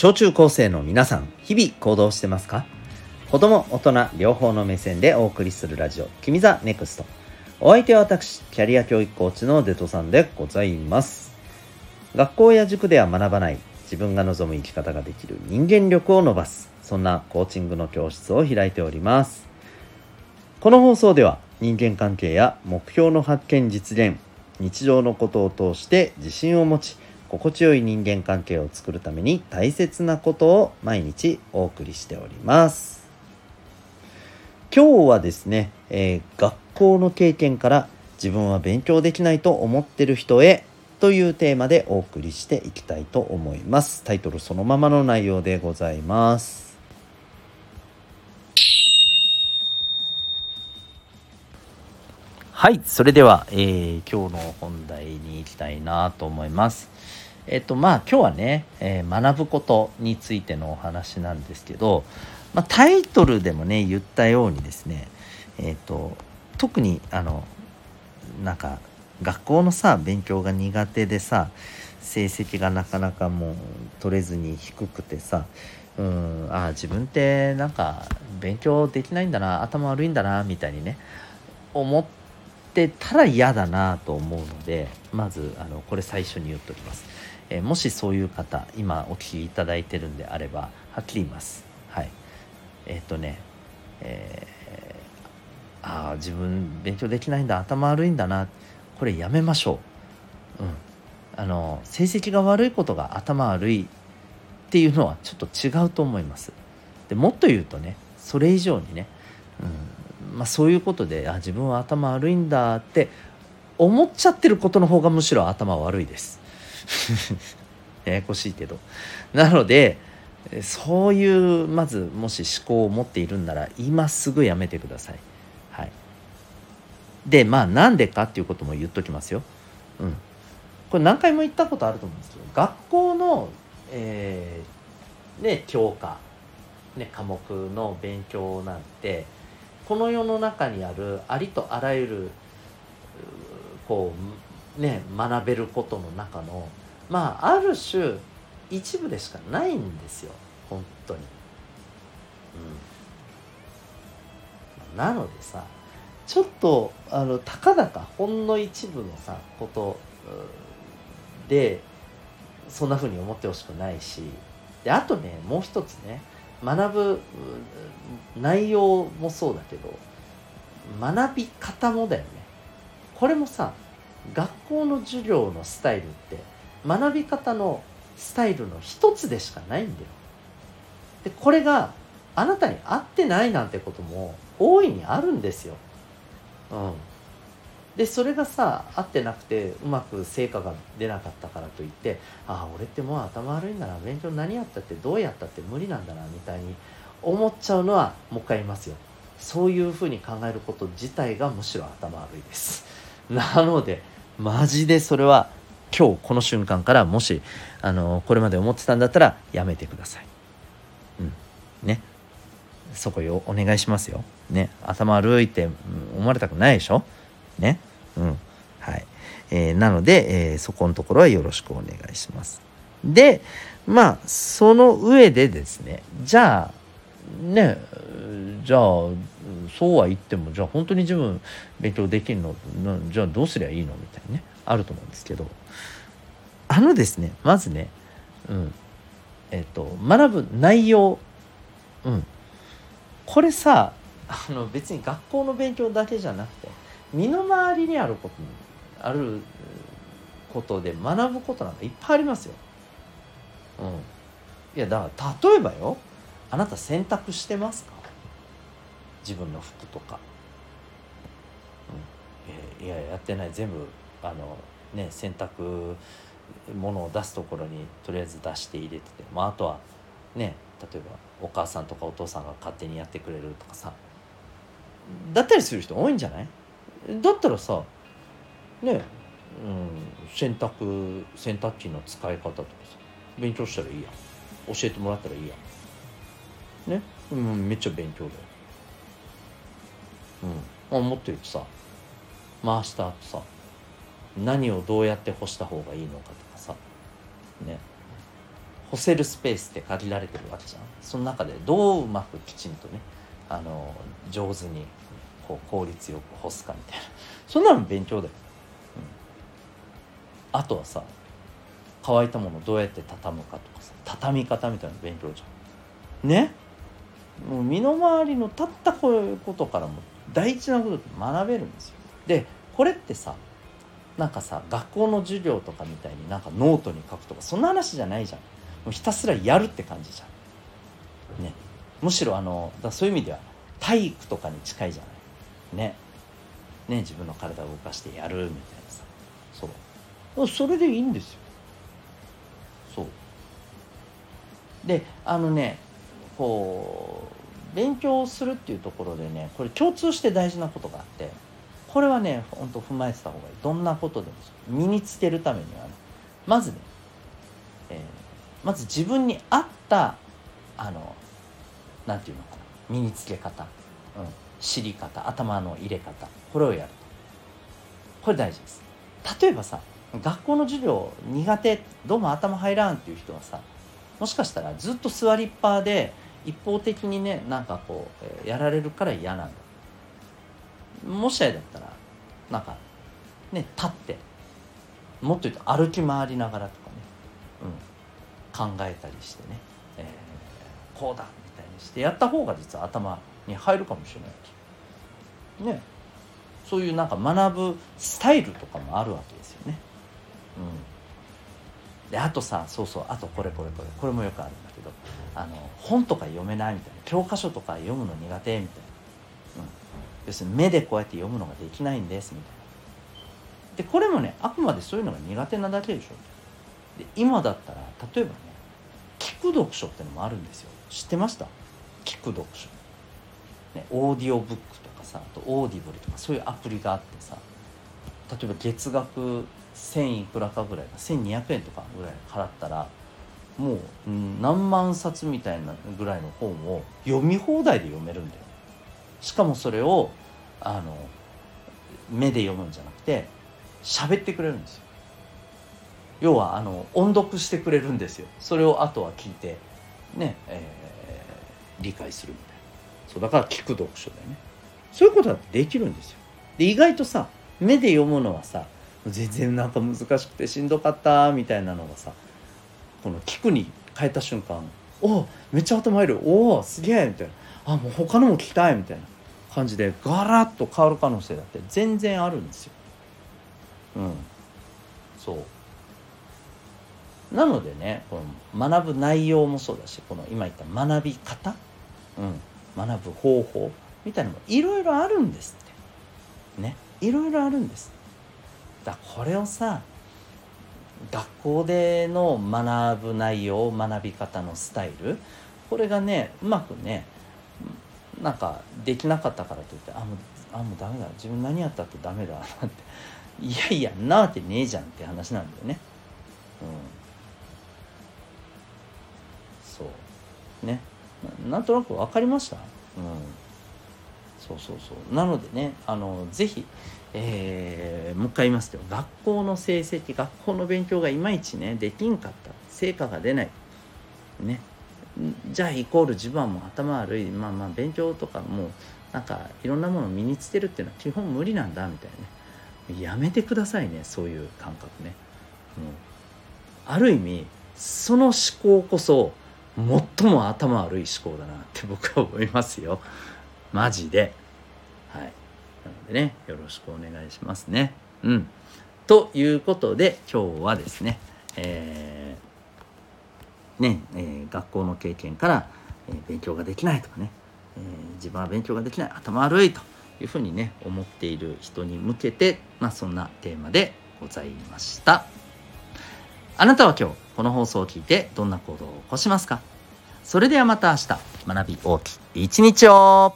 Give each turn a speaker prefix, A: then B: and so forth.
A: 小中高生の皆さん日々行動してますか？子供大人両方の目線でお送りするラジオ「君 the NEXT。お相手は私キャリア教育コーチのデトさんでございます。学校や塾では学ばない自分が望む生き方ができる人間力を伸ばすそんなコーチングの教室を開いております。この放送では人間関係や目標の発見実現日常のことを通して自信を持ち心地よい人間関係を作るために大切なことを毎日お送りしております。今日はですね、えー、学校の経験から自分は勉強できないと思ってる人へというテーマでお送りしていきたいと思います。タイトルそのままの内容でございます。はい、それでは、えー、今日の本題に行きたいなと思います。えっとまあ今日はね、えー、学ぶことについてのお話なんですけど、まあ、タイトルでもね言ったようにですね、えっと特にあのなんか学校のさ勉強が苦手でさ成績がなかなかもう取れずに低くてさうんあ自分ってなんか勉強できないんだな頭悪いんだなみたいにね思ってってたら嫌だなと思うのでまずあのこれ最初に言っときます、えー、もしそういう方今お聞きいただいてるんであればはっきり言います。はい。えー、っとねえー、ああ自分勉強できないんだ頭悪いんだなこれやめましょう。うん。あの成績が悪いことが頭悪いっていうのはちょっと違うと思います。でもっと言うとねそれ以上にね、うん、まあ、そういうことであ自分は頭悪いんだって思っちゃってることの方がむしろ頭悪いです。ややこしいけど。なのでそういうまずもし思考を持っているんなら今すぐやめてください。はい。でまあなんでかっていうことも言っときますよ。うん。これ何回も言ったことあると思うんですけど学校のえー、ね教科ね科目の勉強なんてこの世の中にあるありとあらゆるこうね学べることの中のまあある種一部でしかないんですよ。本当に。うん、なのでさちょっとあのたかだかほんの一部のさことでそんな風に思ってほしくないし。であとねもう一つね学ぶ内容もそうだけど学び方もだよね。これもさ学校の授業のスタイルって学び方のスタイルの一つでしかないんだよ。でこれがあなたに合ってないなんてことも大いにあるんですよ。うん。でそれがさ合ってなくてうまく成果が出なかったからといってああ俺ってもう頭悪いんだな勉強何やったってどうやったって無理なんだなみたいに思っちゃうのはもう一回言いますよ。そういうふうに考えること自体がむしろ頭悪いです。なのでマジでそれは今日この瞬間からもしあのこれまで思ってたんだったらやめてください。うん。ね。そこよお願いしますよ。ね。頭悪いって思われたくないでしょ？ね。うん。はい。えー、なので、えー、そこのところはよろしくお願いします。で、まあ、その上でですね、じゃあ、ね、じゃあ、そうは言っても、じゃあ本当に自分勉強できるの、じゃあどうすりゃいいの？みたいにね、あると思うんですけど、あのですね、まずね、うん、えっ、と、学ぶ内容、うん、これさ、あの別に学校の勉強だけじゃなくて、身の回りにあることあることで学ぶことなんかいっぱいありますよ。うん、いやだから例えばよ。あなた洗濯してますか？自分の服とか。うん、いややってない。全部あのね洗濯物を出すところにとりあえず出して入れてて、まあ、あとはね例えばお母さんとかお父さんが勝手にやってくれるとかさ。だったりする人多いんじゃない？だったらさね、うん、洗濯洗濯機の使い方とかさ勉強したらいいや教えてもらったらいいやね、うん、めっちゃ勉強だよ。うん。あもっと言うとさ回した後さ何をどうやって干した方がいいのかとかさね？干せるスペースって限られてるわけじゃん。その中でどううまくきちんとねあの上手にこう効率よく干すかみたいな。そんなの勉強だよ、うん、あとはさ乾いたものどうやって畳むかとかさ畳み方みたいな勉強じゃん。ね？もう身の回りのたったこういうことからも大事なことって学べるんですよ。でこれってさなんかさ学校の授業とかみたいになんかノートに書くとかそんな話じゃないじゃん。もうひたすらやるって感じじゃん。ね。むしろあのだそういう意味では体育とかに近いじゃないね。ね自分の体を動かしてやるみたいなさ。そう。それでいいんですよ。そう。であのねこう勉強するっていうところでねこれ共通して大事なことがあってこれはねほんと踏まえてた方がいい。どんなことでも身につけるためにはね。まずね、えー、まず自分に合ったあの何て言うのかな。身につけ方、うん、知り方頭の入れ方これをやると。これ大事です。例えばさ学校の授業苦手どうも頭入らんっていう人はさもしかしたらずっと座りっぱで一方的にねなんかこう、やられるから嫌なんだ。もしあれだったらなんかね立ってもっと言うと歩き回りながらとかね、うん、考えたりしてね、えー、こうだみたいにしてやった方が実は頭に入るかもしれない。ね。そういうなんか学ぶスタイルとかもあるわけですよね。うん、であとさそうそうあとこれこれこれ。これもよくあるんだけどあの本とか読めないみたいな。教科書とか読むの苦手みたいな。うん。要するに目でこうやって読むのができないんですみたいな。でこれもねあくまでそういうのが苦手なだけでしょ。で今だったら例えばね聞く読書ってのもあるんですよ。知ってました？聞く読書、ね、オーディオブックとかさあと Audible とかそういうアプリがあってさ例えば月額1000いくらかぐらいか1200円とかぐらい払ったらもう何万冊みたいなぐらいの本を読み放題で読めるんだよ。しかもそれをあの目で読むんじゃなくて喋ってくれるんですよ。要はあの音読してくれるんですよ。それをあとは聞いてね、えー、理解するみたいな。そうだから聞く読書だよね。そういうことだってできるんですよ。で意外とさ目で読むのはさ全然なんか難しくてしんどかったみたいなのがさこの聞くに変えた瞬間おめっちゃ頭入る。おおすげえみたいな。あもう他のも聞きたいみたいな。感じでガラッと変わる可能性だって全然あるんですよ。うん。そう。なのでねこの学ぶ内容もそうだしこの今言った学び方、うん、学ぶ方法みたいなのもいろいろあるんですって。ね。いろいろあるんです。だこれをさ学校での学ぶ内容学び方のスタイルこれがねうまくねなんかできなかったからといってあもうあもうダメだ。自分何やったってダメだなんて。いやいやなわけねえじゃんって話なんだよね。うん。そう。ね。なんとなく分かりました？うん。そうそうそう。なのでねあのぜひえー、もう一回言いますけど学校の成績学校の勉強がいまいちねできんかった。成果が出ない。ね。じゃあイコール自分はもう頭悪い。まあまあ勉強とかもうなんかいろんなものを身につけるっていうのは基本無理なんだみたいなね。やめてくださいねそういう感覚ね、うん、ある意味その思考こそ最も頭悪い思考だなって僕は思いますよ。マジで。はい。なのでねよろしくお願いしますね。うん。ということで今日はですねえーね、えー、学校の経験から、えー、勉強ができないとかね、えー、自分は勉強ができない頭悪いというふうにね思っている人に向けて、まあ、そんなテーマでございました。あなたは今日この放送を聞いてどんな行動を起こしますか？それではまた明日。学び大きい一日を。